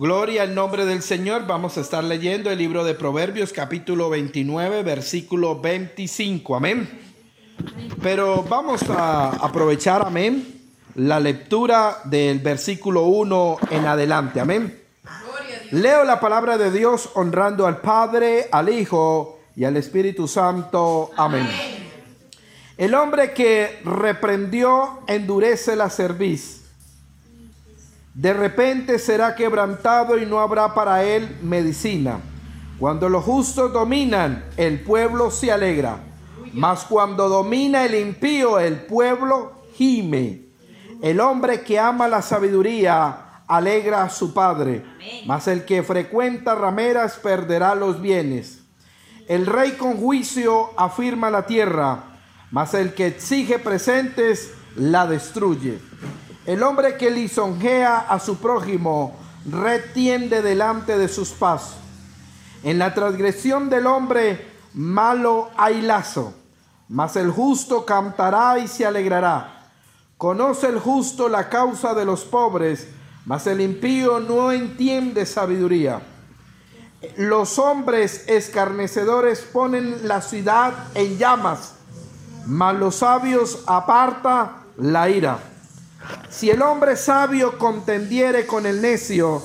Gloria al nombre del Señor. Vamos a estar leyendo el libro de Proverbios capítulo 29, versículo 25. Amén. Pero vamos a aprovechar, amén, la lectura del versículo 1 en adelante. Amén. Leo la palabra de Dios honrando al Padre, al Hijo y al Espíritu Santo. Amén. El hombre que reprendió endurece la cerviz de repente será quebrantado y no habrá para él medicina. Cuando los justos dominan, el pueblo se alegra. Mas cuando domina el impío, el pueblo gime. El hombre que ama la sabiduría alegra a su padre. Mas el que frecuenta rameras perderá los bienes. El rey con juicio afirma la tierra, mas el que exige presentes la destruye. El hombre que lisonjea a su prójimo retiende delante de sus pasos. En la transgresión del hombre malo hay lazo, mas el justo cantará y se alegrará. Conoce el justo la causa de los pobres, mas el impío no entiende sabiduría. Los hombres escarnecedores ponen la ciudad en llamas, mas los sabios aparta la ira. Si el hombre sabio contendiere con el necio,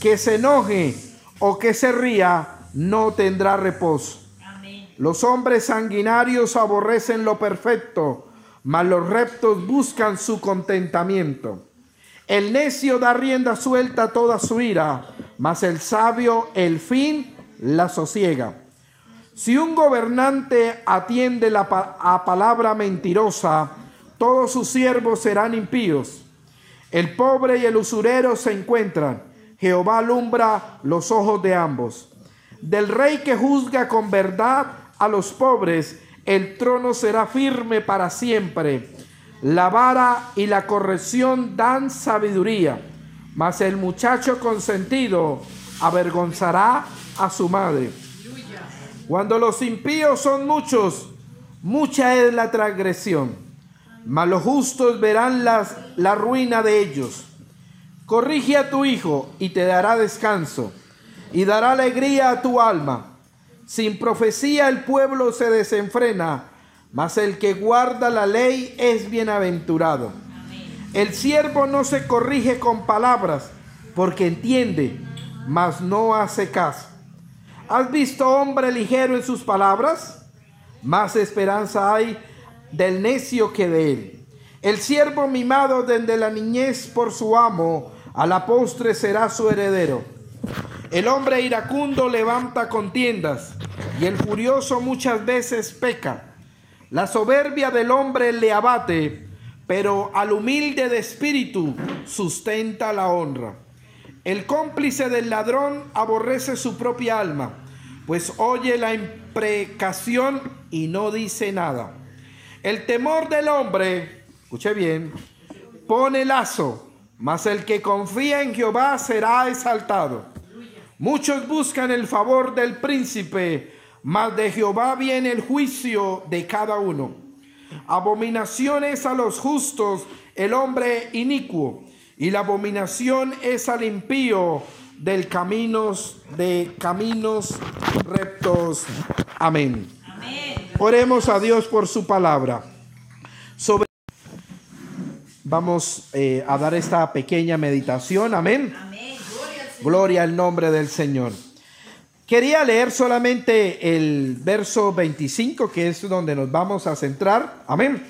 que se enoje o que se ría, no tendrá reposo. Los hombres sanguinarios aborrecen lo perfecto, mas los rectos buscan su contentamiento. El necio da rienda suelta a toda su ira, mas el sabio el fin la sosiega. Si un gobernante atiende la a palabra mentirosa, todos sus siervos serán impíos. El pobre y el usurero se encuentran. Jehová alumbra los ojos de ambos. Del rey que juzga con verdad a los pobres, el trono será firme para siempre. La vara y la corrección dan sabiduría, mas el muchacho consentido avergonzará a su madre. Cuando los impíos son muchos, mucha es la transgresión mas los justos verán las, la ruina de ellos. Corrige a tu hijo y te dará descanso, y dará alegría a tu alma. Sin profecía el pueblo se desenfrena, mas el que guarda la ley es bienaventurado. El siervo no se corrige con palabras, porque entiende, mas no hace caso. ¿Has visto hombre ligero en sus palabras? Más esperanza hay del necio que de él. El siervo mimado desde la niñez por su amo, a la postre será su heredero. El hombre iracundo levanta contiendas y el furioso muchas veces peca. La soberbia del hombre le abate, pero al humilde de espíritu sustenta la honra. El cómplice del ladrón aborrece su propia alma, pues oye la imprecación y no dice nada. El temor del hombre, escuche bien, pone lazo, mas el que confía en Jehová será exaltado. Muchos buscan el favor del príncipe, mas de Jehová viene el juicio de cada uno. Abominaciones a los justos el hombre inicuo, y la abominación es al impío del caminos de caminos rectos. Amén. Oremos a Dios por su palabra. Sobre Vamos eh, a dar esta pequeña meditación. Amén. Gloria al nombre del Señor. Quería leer solamente el verso 25, que es donde nos vamos a centrar. Amén.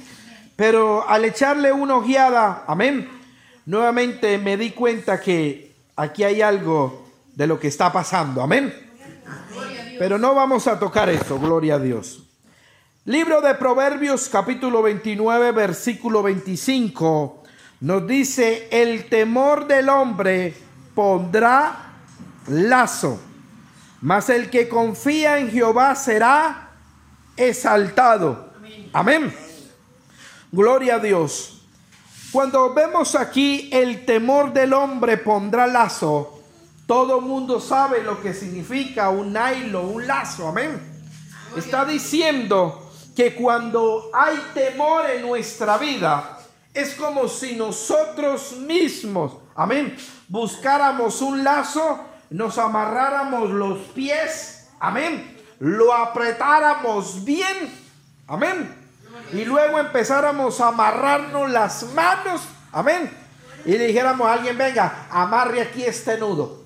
Pero al echarle una ojeada, amén, nuevamente me di cuenta que aquí hay algo de lo que está pasando. Amén. Pero no vamos a tocar eso, gloria a Dios. Libro de Proverbios capítulo 29 versículo 25 nos dice, el temor del hombre pondrá lazo, mas el que confía en Jehová será exaltado. Amén. Gloria a Dios. Cuando vemos aquí el temor del hombre pondrá lazo, todo mundo sabe lo que significa un hilo, un lazo. Amén. Está diciendo que cuando hay temor en nuestra vida, es como si nosotros mismos amén, buscáramos un lazo, nos amarráramos los pies, amén, lo apretáramos bien, amén, y luego empezáramos a amarrarnos las manos, amén, y dijéramos a alguien, venga, amarre aquí este nudo.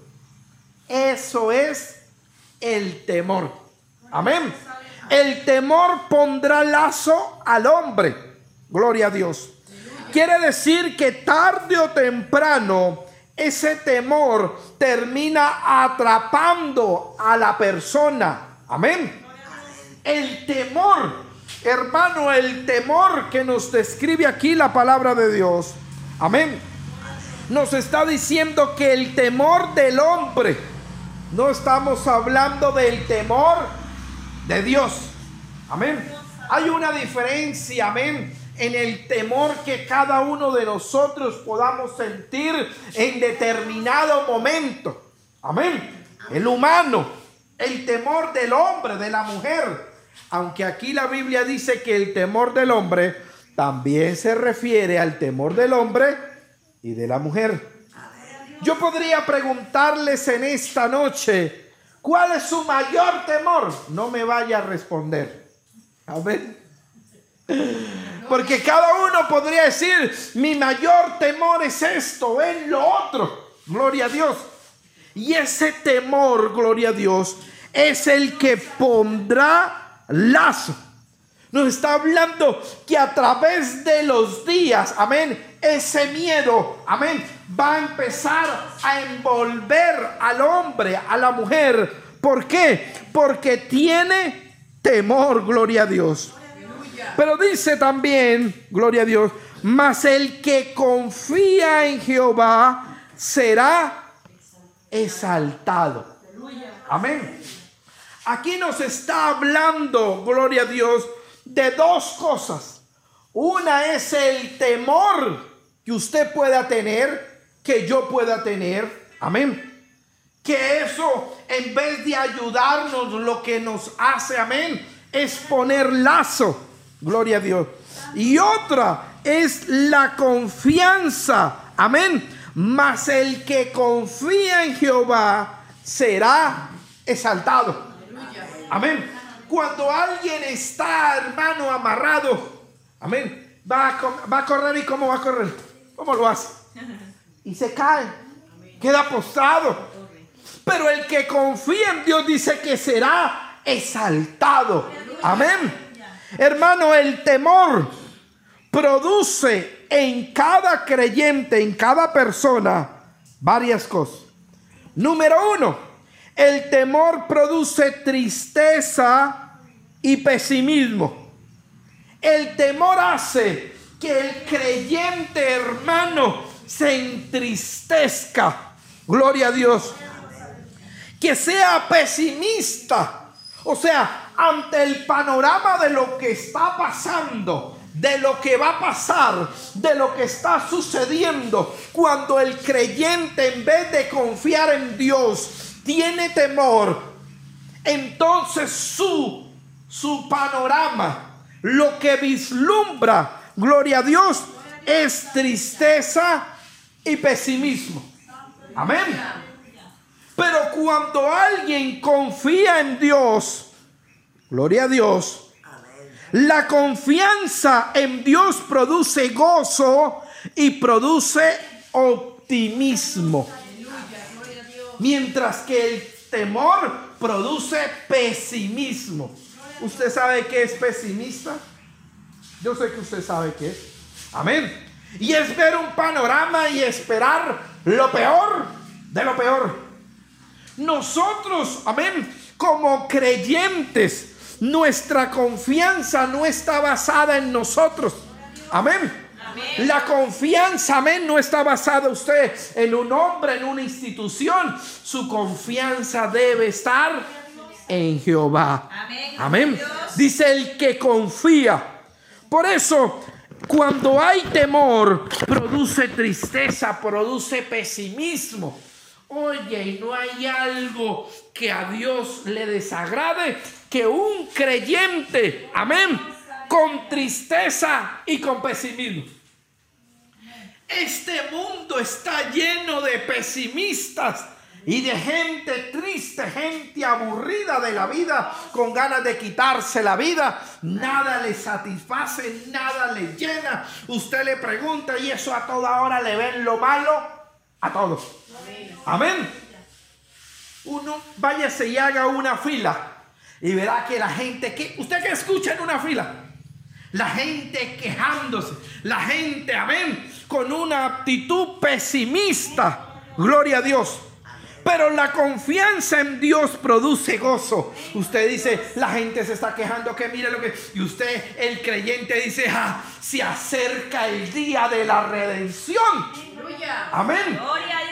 Eso es el temor, amén. El temor pondrá lazo al hombre, gloria a Dios. Quiere decir que tarde o temprano ese temor termina atrapando a la persona. Amén. El temor, hermano, el temor que nos describe aquí la palabra de Dios. Amén. Nos está diciendo que el temor del hombre, no estamos hablando del temor de Dios. Amén. Hay una diferencia, amén, en el temor que cada uno de nosotros podamos sentir en determinado momento. Amén. El humano, el temor del hombre, de la mujer. Aunque aquí la Biblia dice que el temor del hombre también se refiere al temor del hombre y de la mujer. Yo podría preguntarles en esta noche, ¿cuál es su mayor temor? No me vaya a responder. Amén. Porque cada uno podría decir, mi mayor temor es esto, es lo otro. Gloria a Dios. Y ese temor, gloria a Dios, es el que pondrá lazo. Nos está hablando que a través de los días, amén, ese miedo, amén, va a empezar a envolver al hombre, a la mujer. ¿Por qué? Porque tiene temor, gloria a Dios. Pero dice también, gloria a Dios, mas el que confía en Jehová será exaltado. Amén. Aquí nos está hablando, gloria a Dios, de dos cosas. Una es el temor que usted pueda tener, que yo pueda tener. Amén. Que eso, en vez de ayudarnos, lo que nos hace, amén, es poner lazo Gloria a Dios. Y otra es la confianza. Amén. Mas el que confía en Jehová será exaltado. Amén. Cuando alguien está, hermano, amarrado, amén, va a, va a correr y cómo va a correr. ¿Cómo lo hace? Y se cae. Queda postrado. Pero el que confía en Dios dice que será exaltado. Amén. Hermano, el temor produce en cada creyente, en cada persona, varias cosas. Número uno, el temor produce tristeza y pesimismo. El temor hace que el creyente hermano se entristezca. Gloria a Dios. Que sea pesimista. O sea, ante el panorama de lo que está pasando, de lo que va a pasar, de lo que está sucediendo, cuando el creyente en vez de confiar en Dios tiene temor, entonces su, su panorama, lo que vislumbra, gloria a Dios, es tristeza y pesimismo. Amén. Pero cuando alguien confía en Dios, Gloria a Dios. La confianza en Dios produce gozo y produce optimismo. Mientras que el temor produce pesimismo. ¿Usted sabe qué es pesimista? Yo sé que usted sabe qué es. Amén. Y es ver un panorama y esperar lo peor de lo peor. Nosotros, amén, como creyentes, nuestra confianza no está basada en nosotros. Amén. La confianza, amén, no está basada usted en un hombre, en una institución. Su confianza debe estar en Jehová. Amén. Dice el que confía. Por eso, cuando hay temor, produce tristeza, produce pesimismo. Oye, y no hay algo que a Dios le desagrade que un creyente, amén, con tristeza y con pesimismo. Este mundo está lleno de pesimistas y de gente triste, gente aburrida de la vida, con ganas de quitarse la vida. Nada le satisface, nada le llena. Usted le pregunta y eso a toda hora le ven lo malo a todos. Amén. Uno váyase y haga una fila y verá que la gente, que usted que escucha en una fila, la gente quejándose, la gente, amén, con una actitud pesimista. Gloria a Dios. Pero la confianza en Dios produce gozo. Usted dice, la gente se está quejando que mire lo que... Y usted, el creyente, dice, ah, se acerca el día de la redención. Amén.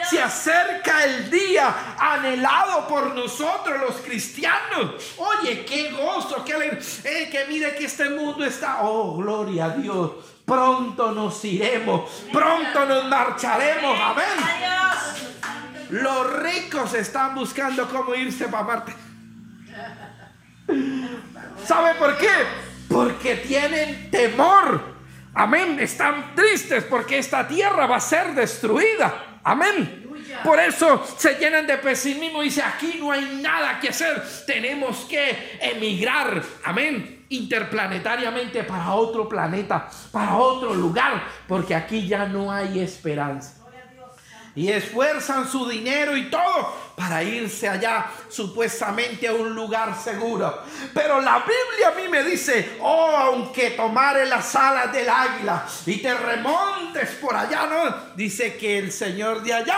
Se acerca el día anhelado por nosotros los cristianos. Oye, qué gozo, qué alegría. Eh, que mire que este mundo está... Oh, gloria a Dios. Pronto nos iremos. Pronto nos marcharemos. Amén. Los ricos están buscando cómo irse para Marte. ¿Sabe por qué? Porque tienen temor. Amén. Están tristes porque esta tierra va a ser destruida. Amén. Por eso se llenan de pesimismo y dice, aquí no hay nada que hacer. Tenemos que emigrar. Amén. Interplanetariamente para otro planeta, para otro lugar, porque aquí ya no hay esperanza y esfuerzan su dinero y todo para irse allá supuestamente a un lugar seguro. Pero la Biblia a mí me dice, oh, aunque tomare las alas del águila y te remontes por allá, ¿no? Dice que el Señor de allá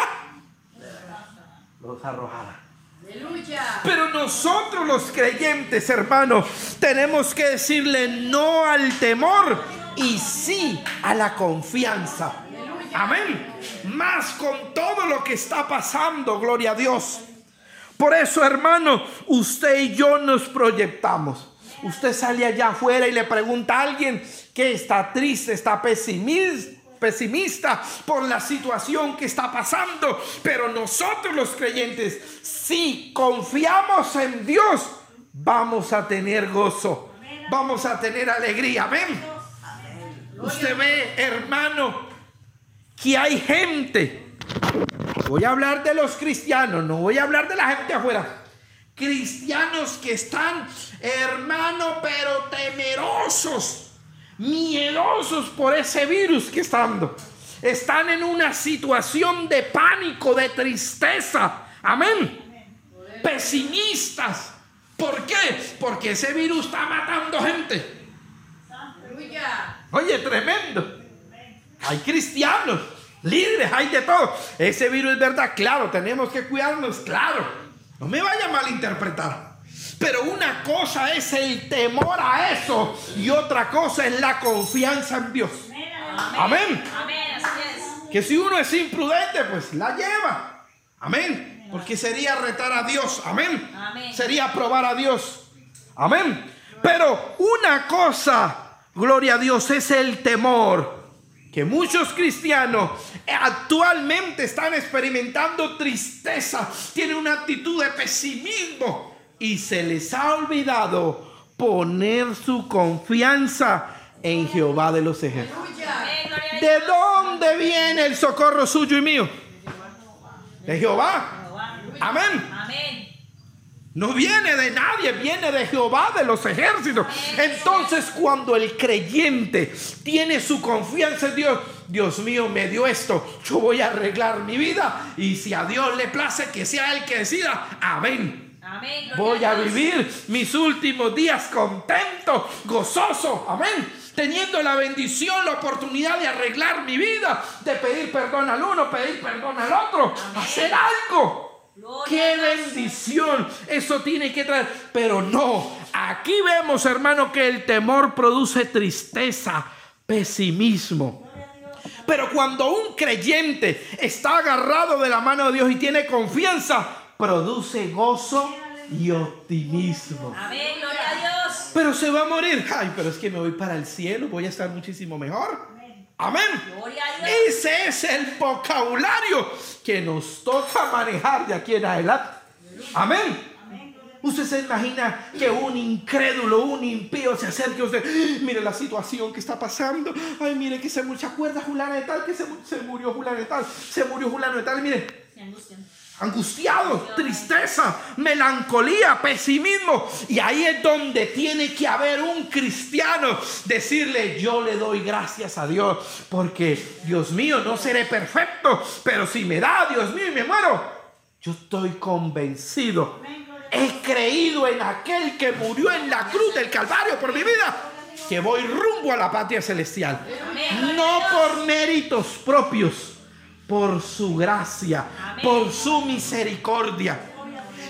los arrojará. Pero nosotros los creyentes, hermanos, tenemos que decirle no al temor y sí a la confianza. Amén. Más con todo lo que está pasando, gloria a Dios. Por eso, hermano, usted y yo nos proyectamos. Usted sale allá afuera y le pregunta a alguien que está triste, está pesimista pesimista por la situación que está pasando, pero nosotros los creyentes, si confiamos en Dios, vamos a tener gozo, vamos a tener alegría. Amén. Usted ve, hermano, que hay gente, voy a hablar de los cristianos, no voy a hablar de la gente afuera, cristianos que están, hermano, pero temerosos, miedosos por ese virus que están Están en una situación de pánico, de tristeza. Amén. Pesimistas. ¿Por qué? Porque ese virus está matando gente. Oye, tremendo. Hay cristianos, líderes, hay de todo. Ese virus es verdad, claro, tenemos que cuidarnos, claro. No me vaya a malinterpretar. Pero una cosa es el temor a eso y otra cosa es la confianza en Dios. Amén. Que si uno es imprudente, pues la lleva. Amén. Porque sería retar a Dios. Amén. Sería probar a Dios. Amén. Pero una cosa, gloria a Dios, es el temor que muchos cristianos actualmente están experimentando tristeza, tienen una actitud de pesimismo y se les ha olvidado poner su confianza en Jehová de los ejércitos. ¿De dónde viene el socorro suyo y mío? De Jehová. Amén. No viene de nadie, viene de Jehová de los ejércitos. Entonces cuando el creyente tiene su confianza en Dios, Dios mío me dio esto, yo voy a arreglar mi vida y si a Dios le place que sea Él que decida, amén. voy a vivir mis últimos días contento, gozoso, amén teniendo la bendición, la oportunidad de arreglar mi vida, de pedir perdón al uno, pedir perdón al otro, hacer algo. Qué bendición. Eso tiene que traer. Pero no. Aquí vemos, hermano, que el temor produce tristeza, pesimismo. Pero cuando un creyente está agarrado de la mano de Dios y tiene confianza, produce gozo y optimismo. Amén, gloria a Dios. Pero se va a morir. Ay, pero es que me voy para el cielo, voy a estar muchísimo mejor. Amén. Ese es el vocabulario que nos toca manejar de aquí en adelante. Amén. Usted se imagina que un incrédulo, un impío se acerque a usted. Mire la situación que está pasando. Ay, mire que se, se acuerda Julano de tal, que se, se murió Julano de tal, se murió Julano de tal. Mire, angustiado, tristeza, melancolía, pesimismo. Y ahí es donde tiene que haber un cristiano. Decirle, yo le doy gracias a Dios. Porque, Dios mío, no seré perfecto. Pero si me da, Dios mío, y me muero. Yo estoy convencido. He creído en aquel que murió en la cruz del Calvario por mi vida. Que voy rumbo a la patria celestial. No por méritos propios por su gracia, por su misericordia.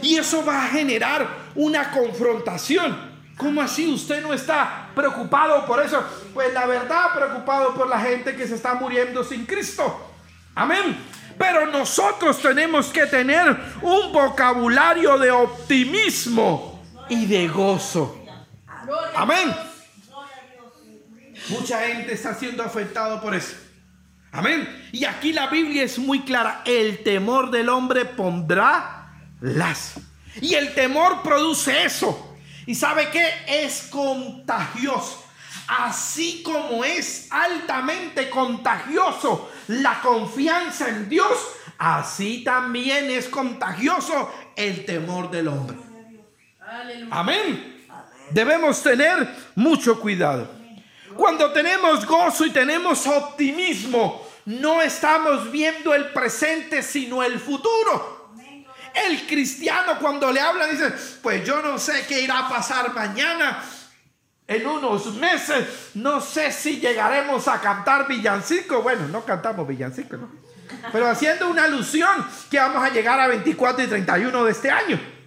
Y eso va a generar una confrontación. ¿Cómo así usted no está preocupado por eso? Pues la verdad, preocupado por la gente que se está muriendo sin Cristo. Amén. Pero nosotros tenemos que tener un vocabulario de optimismo y de gozo. Amén. Mucha gente está siendo afectado por eso. Amén. Y aquí la Biblia es muy clara. El temor del hombre pondrá las. Y el temor produce eso. ¿Y sabe qué? Es contagioso. Así como es altamente contagioso la confianza en Dios, así también es contagioso el temor del hombre. Amén. Debemos tener mucho cuidado. Cuando tenemos gozo y tenemos optimismo, no estamos viendo el presente, sino el futuro. El cristiano cuando le habla dice, pues yo no sé qué irá a pasar mañana, en unos meses, no sé si llegaremos a cantar villancico. Bueno, no cantamos villancico, ¿no? Pero haciendo una alusión que vamos a llegar a 24 y 31 de este año.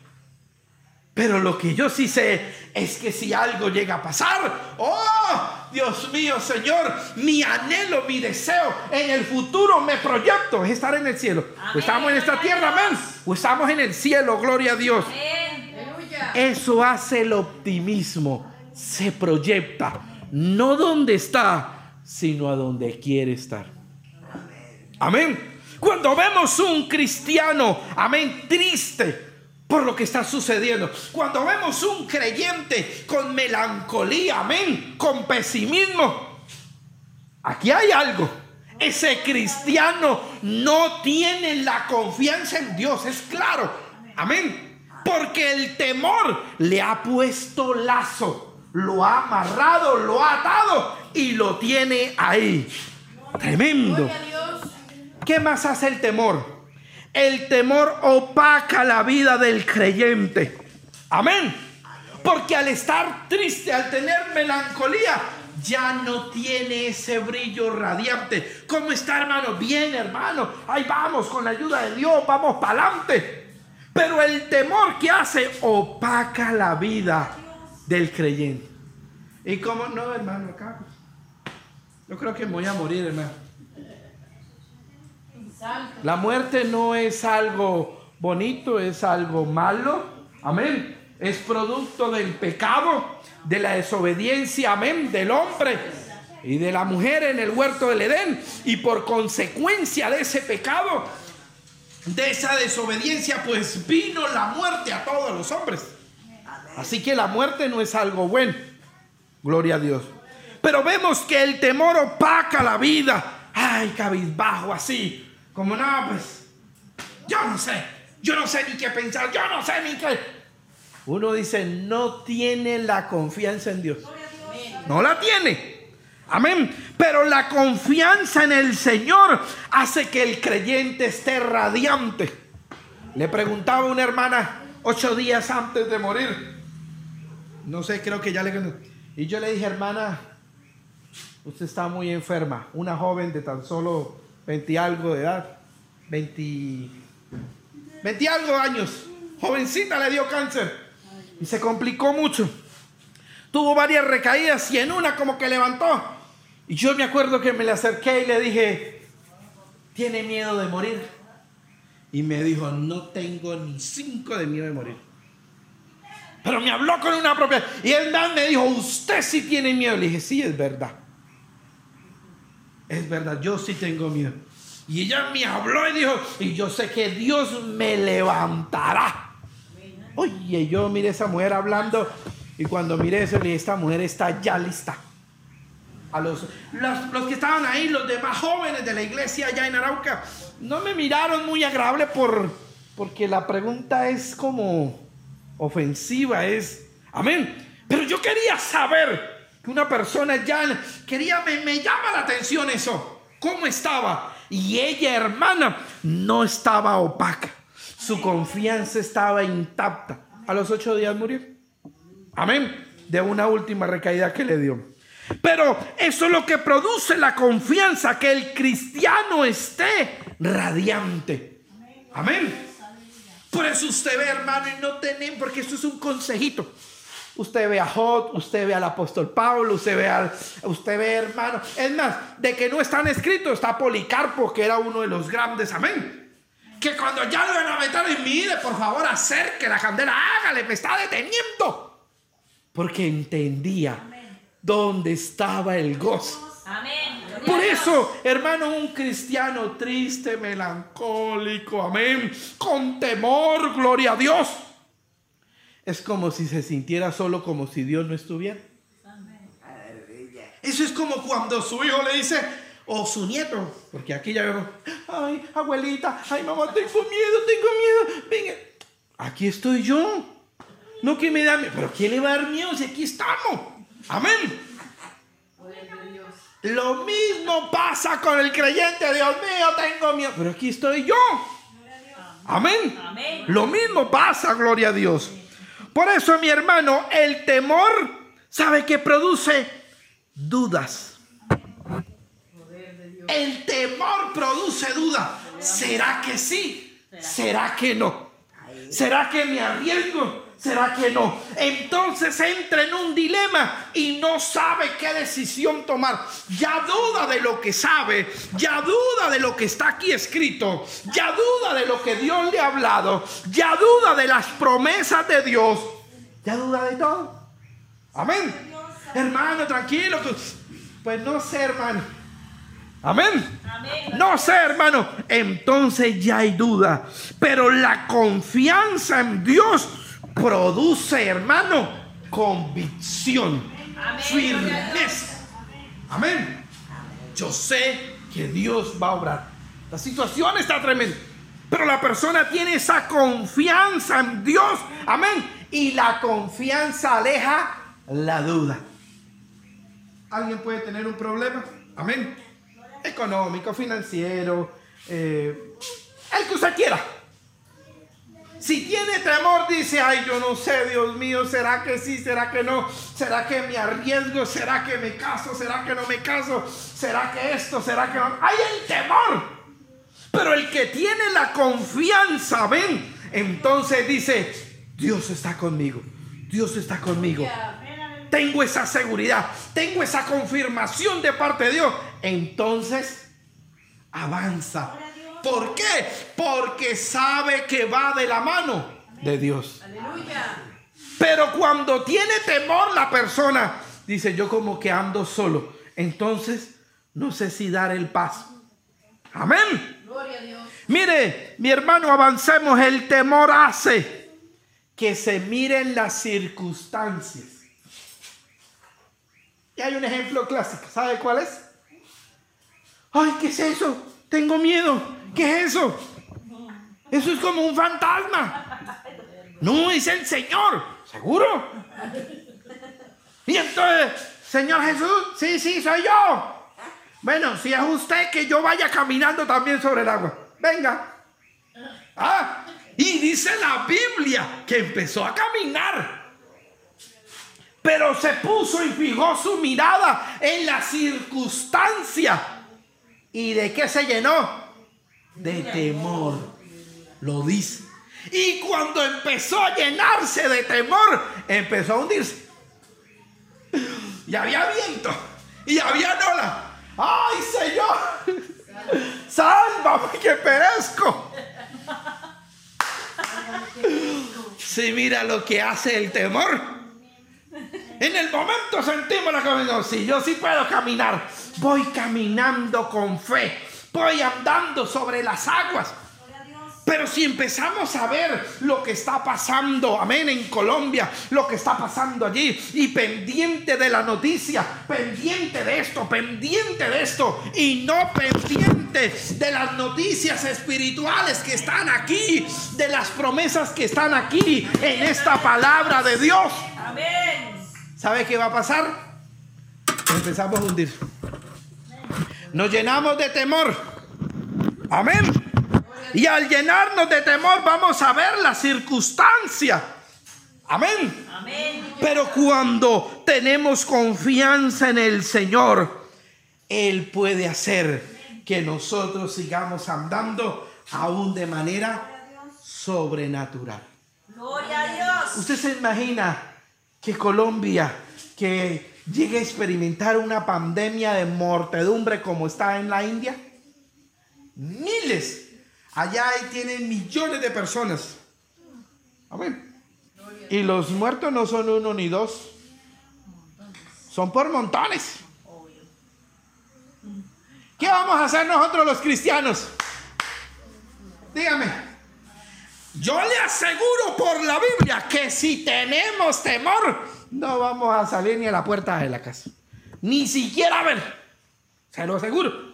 Pero lo que yo sí sé es que si algo llega a pasar, oh, Dios mío, Señor, mi anhelo, mi deseo en el futuro, me proyecto es estar en el cielo. O estamos en esta tierra, amén. O estamos en el cielo, gloria a Dios. Eso hace el optimismo. Se proyecta, no donde está, sino a donde quiere estar. Amén. Cuando vemos un cristiano, amén, triste, por lo que está sucediendo. Cuando vemos un creyente con melancolía, amén, con pesimismo, aquí hay algo. Ese cristiano no tiene la confianza en Dios, es claro, amén. Porque el temor le ha puesto lazo, lo ha amarrado, lo ha atado y lo tiene ahí. Tremendo. ¿Qué más hace el temor? El temor opaca la vida del creyente. Amén. Porque al estar triste, al tener melancolía, ya no tiene ese brillo radiante. ¿Cómo está, hermano? Bien, hermano. Ahí vamos, con la ayuda de Dios, vamos para adelante. Pero el temor que hace opaca la vida del creyente. ¿Y cómo no, hermano? Acá. Yo creo que voy a morir, hermano. La muerte no es algo bonito, es algo malo. Amén. Es producto del pecado, de la desobediencia, amén, del hombre y de la mujer en el huerto del Edén. Y por consecuencia de ese pecado, de esa desobediencia, pues vino la muerte a todos los hombres. Así que la muerte no es algo bueno. Gloria a Dios. Pero vemos que el temor opaca la vida. Ay, cabizbajo así. Como no, pues, yo no sé, yo no sé ni qué pensar, yo no sé ni qué. Uno dice, no tiene la confianza en Dios. No la tiene. Amén. Pero la confianza en el Señor hace que el creyente esté radiante. Le preguntaba una hermana ocho días antes de morir. No sé, creo que ya le... Y yo le dije, hermana, usted está muy enferma. Una joven de tan solo 20 algo de edad, 20, 20 algo años, jovencita le dio cáncer y se complicó mucho. Tuvo varias recaídas y en una como que levantó. Y yo me acuerdo que me le acerqué y le dije, ¿tiene miedo de morir? Y me dijo, no tengo ni cinco de miedo de morir. Pero me habló con una propia. Y él me dijo, usted sí tiene miedo. Le dije, sí, es verdad es verdad, yo sí tengo miedo. Y ella me habló y dijo, y yo sé que Dios me levantará. Oye, yo miré a esa mujer hablando y cuando miré eso, le esta mujer está ya lista. A los, los, que estaban ahí, los demás jóvenes de la iglesia allá en Arauca, no me miraron muy agradable por, porque la pregunta es como ofensiva, es, amén. Pero yo quería saber que una persona ya quería, me, llama la atención eso, cómo estaba. Y ella, hermana, no estaba opaca. Su confianza estaba intacta. A los ocho días murió. Amén. De una última recaída que le dio. Pero eso es lo que produce la confianza, que el cristiano esté radiante. Amén. Por eso usted ve, hermano, y no tenemos, porque esto es un consejito. Usted ve a Jod, usted ve al apóstol Pablo, usted ve al, usted ve, hermano. Es más, de que no están escritos, está Policarpo, que era uno de los grandes, amén. Que cuando ya lo van a meter y mire, por favor, acerque la candela, hágale, me está deteniendo. Porque entendía dónde estaba el gozo. Por eso, hermano, un cristiano triste, melancólico, amén, con temor, gloria a Dios es como si se sintiera solo, como si Dios no estuviera. Eso es como cuando su hijo le dice, o su nieto, porque aquí ya vemos, ay, abuelita, ay, mamá, tengo miedo, tengo miedo, venga, aquí estoy yo. No que me da miedo, pero ¿quién le va a dar miedo si aquí estamos? Amén. Lo mismo pasa con el creyente, Dios mío, tengo miedo, pero aquí estoy yo. Amén. Amén. Lo mismo pasa, gloria a Dios. Por eso, mi hermano, el temor, ¿sabe que produce? Dudas. El temor produce dudas. ¿Será que sí? ¿Será que no? ¿Será que me arriesgo? ¿Será que no? Entonces entra en un dilema y no sabe qué decisión tomar. Ya duda de lo que sabe, ya duda de lo que está aquí escrito, ya duda de lo que Dios le ha hablado, ya duda de las promesas de Dios, ya duda de todo. Amén. Hermano, tranquilo. Pues no sé, hermano. Amén. No sé, hermano. Entonces ya hay duda. Pero la confianza en Dios produce, hermano, convicción, firmeza. Amén. Yo sé que Dios va a obrar. La situación está tremenda. Pero la persona tiene esa confianza en Dios. Amén. Y la confianza aleja la duda. ¿Alguien puede tener un problema? Amén. Económico, financiero, eh, el que usted quiera. Si tiene temor, dice, ay, yo no sé, Dios mío, ¿será que sí? ¿Será que no? ¿Será que me arriesgo? ¿Será que me caso? ¿Será que no me caso? ¿Será que esto? ¿Será que no? Hay el temor. Pero el que tiene la confianza, ven, entonces dice, Dios está conmigo. Dios está conmigo. Tengo esa seguridad, tengo esa confirmación de parte de Dios. Entonces, avanza ¿Por qué? Porque sabe que va de la mano de Dios. Pero cuando tiene temor la persona, dice, yo como que ando solo. Entonces, no sé si dar el paso. Amén. Mire, mi hermano, avancemos. El temor hace que se miren las circunstancias. Y hay un ejemplo clásico. ¿Sabe cuál es? Ay, ¿qué es eso? Tengo miedo. ¿Qué es eso? Eso es como un fantasma. No, es el Señor. ¿Seguro? Y entonces, Señor Jesús, sí, sí, soy yo. Bueno, si es usted que yo vaya caminando también sobre el agua. Venga. Ah, y dice la Biblia que empezó a caminar. Pero se puso y fijó su mirada en la circunstancia. ¿Y de qué se llenó? De temor. Lo dice. Y cuando empezó a llenarse de temor, empezó a hundirse. Y había viento. Y había ola. ¡Ay, Señor! ¡Sálvame que perezco! Si mira lo que hace el temor. En el momento sentimos la cabeza. Si yo sí puedo caminar, voy caminando con fe voy andando sobre las aguas. Pero si empezamos a ver lo que está pasando, amén, en Colombia, lo que está pasando allí, y pendiente de la noticia, pendiente de esto, pendiente de esto, y no pendiente de las noticias espirituales que están aquí, de las promesas que están aquí en esta palabra de Dios. Amén. ¿Sabe qué va a pasar? Empezamos a hundir. Nos llenamos de temor. Amén. Y al llenarnos de temor vamos a ver la circunstancia. Amén. Pero cuando tenemos confianza en el Señor, Él puede hacer que nosotros sigamos andando aún de manera sobrenatural. Gloria a Dios. Usted se imagina que Colombia, que llegue a experimentar una pandemia de mortedumbre como está en la India. Miles Allá ahí tienen millones de personas. Amén. Y los muertos no son uno ni dos. Son por montones. ¿Qué vamos a hacer nosotros los cristianos? Dígame. Yo le aseguro por la Biblia que si tenemos temor, no vamos a salir ni a la puerta de la casa. Ni siquiera a ver. Se lo aseguro.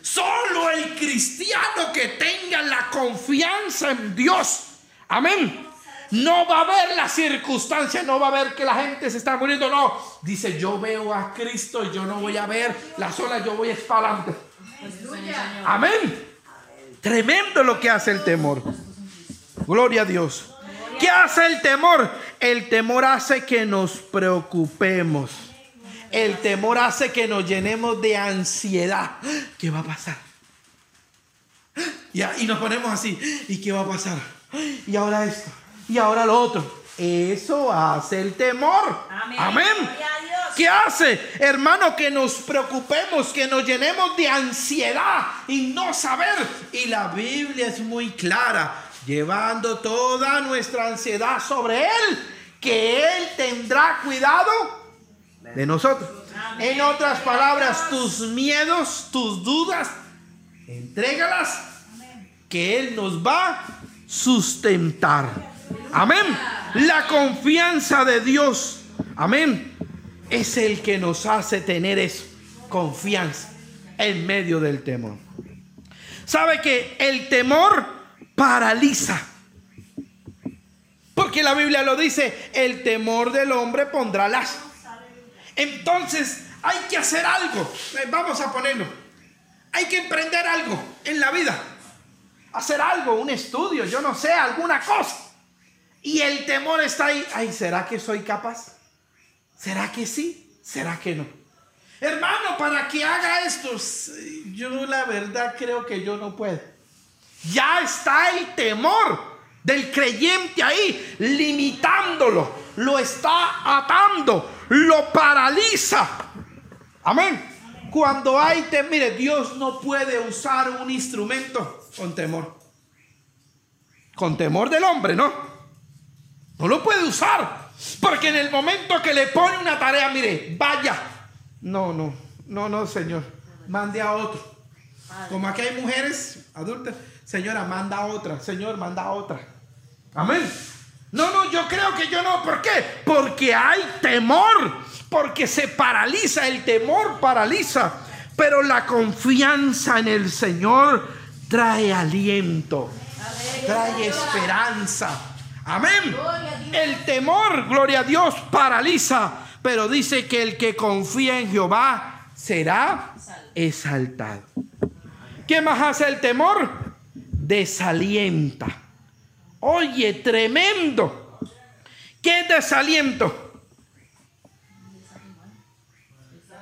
Solo el cristiano que tenga la confianza en Dios. Amén. No va a ver la circunstancia, no va a ver que la gente se está muriendo, no. Dice, yo veo a Cristo y yo no voy a ver la sola, yo voy a Amén. Tremendo lo que hace el temor. Gloria a Dios. ¿Qué hace el temor? El temor hace que nos preocupemos. El temor hace que nos llenemos de ansiedad. ¿Qué va a pasar? Y, nos ponemos así. ¿Y qué va a pasar? Y ahora esto. Y ahora lo otro. Eso hace el temor. Amén. ¿Qué hace? Hermano, que nos preocupemos, que nos llenemos de ansiedad y no saber. Y la Biblia es muy clara, llevando toda nuestra ansiedad sobre Él, que Él tendrá cuidado de nosotros. En otras palabras, tus miedos, tus dudas, entrégalas, que Él nos va a sustentar. Amén. La confianza de Dios, amén, es el que nos hace tener esa confianza en medio del temor. ¿Sabe que el temor paraliza? Porque la Biblia lo dice, el temor del hombre pondrá las entonces hay que hacer algo. Eh, vamos a ponerlo. Hay que emprender algo en la vida. Hacer algo, un estudio, yo no sé, alguna cosa. Y el temor está ahí. Ay, ¿será que soy capaz? ¿Será que sí? ¿Será que no? Hermano, para que haga esto, yo la verdad creo que yo no puedo. Ya está el temor del creyente ahí, limitándolo, lo está atando, lo paraliza. Amén. Cuando hay temor, mire, Dios no puede usar un instrumento con temor. Con temor del hombre, ¿no? No lo puede usar. Porque en el momento que le pone una tarea, mire, vaya. No, no, no, no, Señor. Mande a otro. Como aquí hay mujeres adultas, Señora, manda otra. Señor, manda otra. Amén. No, no, yo creo que yo no. ¿Por qué? Porque hay temor. Porque se paraliza. El temor paraliza. Pero la confianza en el Señor trae aliento. Trae esperanza. Amén. El temor, gloria a Dios, paraliza. Pero dice que el que confía en Jehová será exaltado. ¿Qué más hace el temor? Desalienta. Oye, tremendo. ¿Qué desaliento?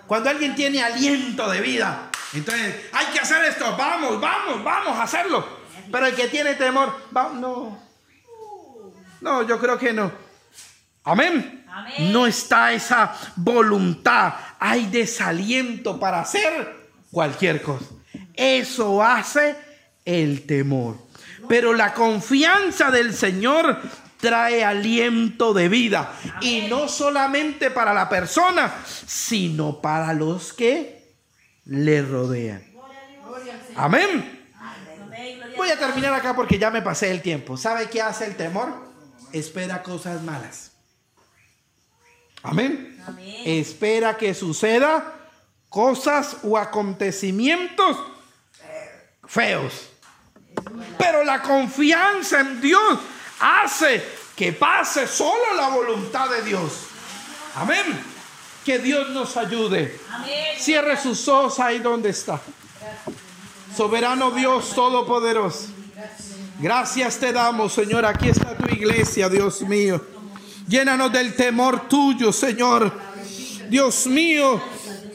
Cuando alguien tiene aliento de vida, entonces hay que hacer esto, vamos, vamos, vamos a hacerlo. Pero el que tiene temor, no. No, yo creo que no. Amén. No está esa voluntad, hay desaliento para hacer cualquier cosa. Eso hace el temor. Pero la confianza del Señor trae aliento de vida. Y no solamente para la persona, sino para los que le rodean. Amén. voy a terminar acá porque ya me pasé el tiempo. ¿Sabe qué hace el temor? Espera cosas malas. Amén. Amén. Espera que suceda cosas o acontecimientos feos. Pero la confianza en Dios hace que pase solo la voluntad de Dios. Amén. Que Dios nos ayude. Cierre sus ojos ahí donde está. Soberano Dios Todopoderoso. Gracias te damos, Señor. Aquí está tu iglesia, Dios mío. Llénanos del temor tuyo, Señor. Dios mío,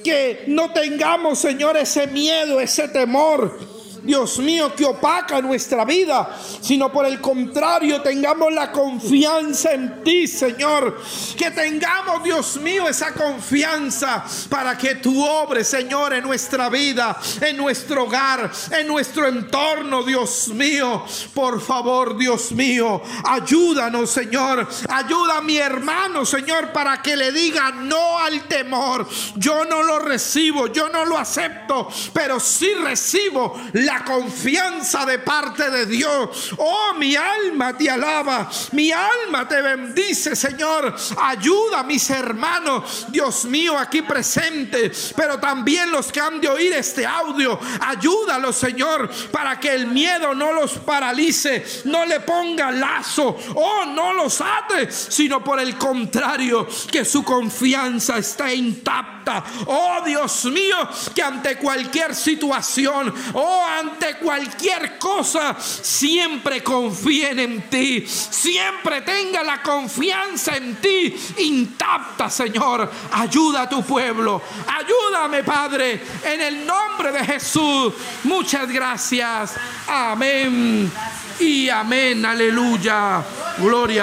que no tengamos, Señor, ese miedo, ese temor. Dios mío, que opaca nuestra vida, sino por el contrario tengamos la confianza en ti, Señor. Que tengamos, Dios mío, esa confianza para que tú obres, Señor, en nuestra vida, en nuestro hogar, en nuestro entorno, Dios mío. Por favor, Dios mío, ayúdanos, Señor. Ayuda a mi hermano, Señor, para que le diga no al temor. Yo no lo recibo, yo no lo acepto, pero sí recibo la confianza de parte de Dios. Oh, mi alma te alaba, mi alma te bendice, Señor. Ayuda a mis hermanos, Dios mío, aquí presentes, pero también los que han de oír este audio. Ayúdalos, Señor, para que el miedo no los paralice, no le ponga lazo, oh, no los ate, sino por el contrario, que su confianza esté intacta. Oh, Dios mío, que ante cualquier situación, oh, ante cualquier cosa, siempre confíen en ti, siempre tenga la confianza en ti intacta, Señor. Ayuda a tu pueblo, ayúdame, Padre, en el nombre de Jesús. Muchas gracias. Amén. Y amén. Aleluya. Gloria.